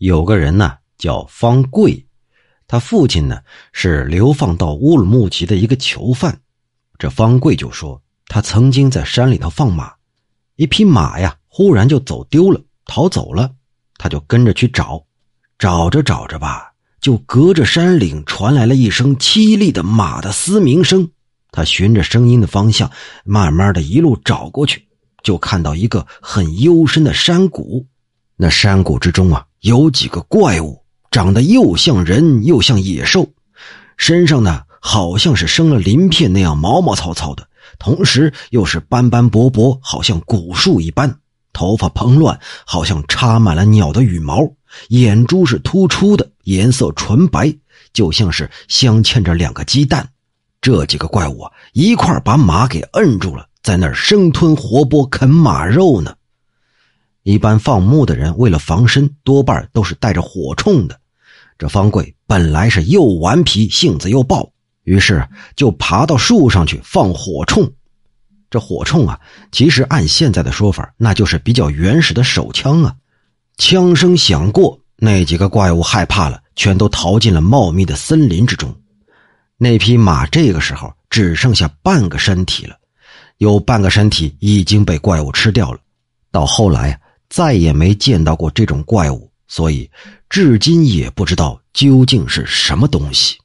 有个人呢叫方贵，他父亲呢是流放到乌鲁木齐的一个囚犯。这方贵就说，他曾经在山里头放马，一匹马呀忽然就走丢了，逃走了，他就跟着去找，找着找着吧，就隔着山岭传来了一声凄厉的马的嘶鸣声。他循着声音的方向，慢慢的一路找过去，就看到一个很幽深的山谷。那山谷之中啊，有几个怪物，长得又像人又像野兽，身上呢好像是生了鳞片那样毛毛糙糙的，同时又是斑斑驳驳，好像古树一般。头发蓬乱，好像插满了鸟的羽毛，眼珠是突出的，颜色纯白，就像是镶嵌着两个鸡蛋。这几个怪物啊，一块把马给摁住了，在那儿生吞活剥啃马肉呢。一般放牧的人为了防身，多半都是带着火铳的。这方贵本来是又顽皮，性子又暴，于是就爬到树上去放火铳。这火铳啊，其实按现在的说法，那就是比较原始的手枪啊。枪声响过，那几个怪物害怕了，全都逃进了茂密的森林之中。那匹马这个时候只剩下半个身体了，有半个身体已经被怪物吃掉了。到后来。再也没见到过这种怪物，所以至今也不知道究竟是什么东西。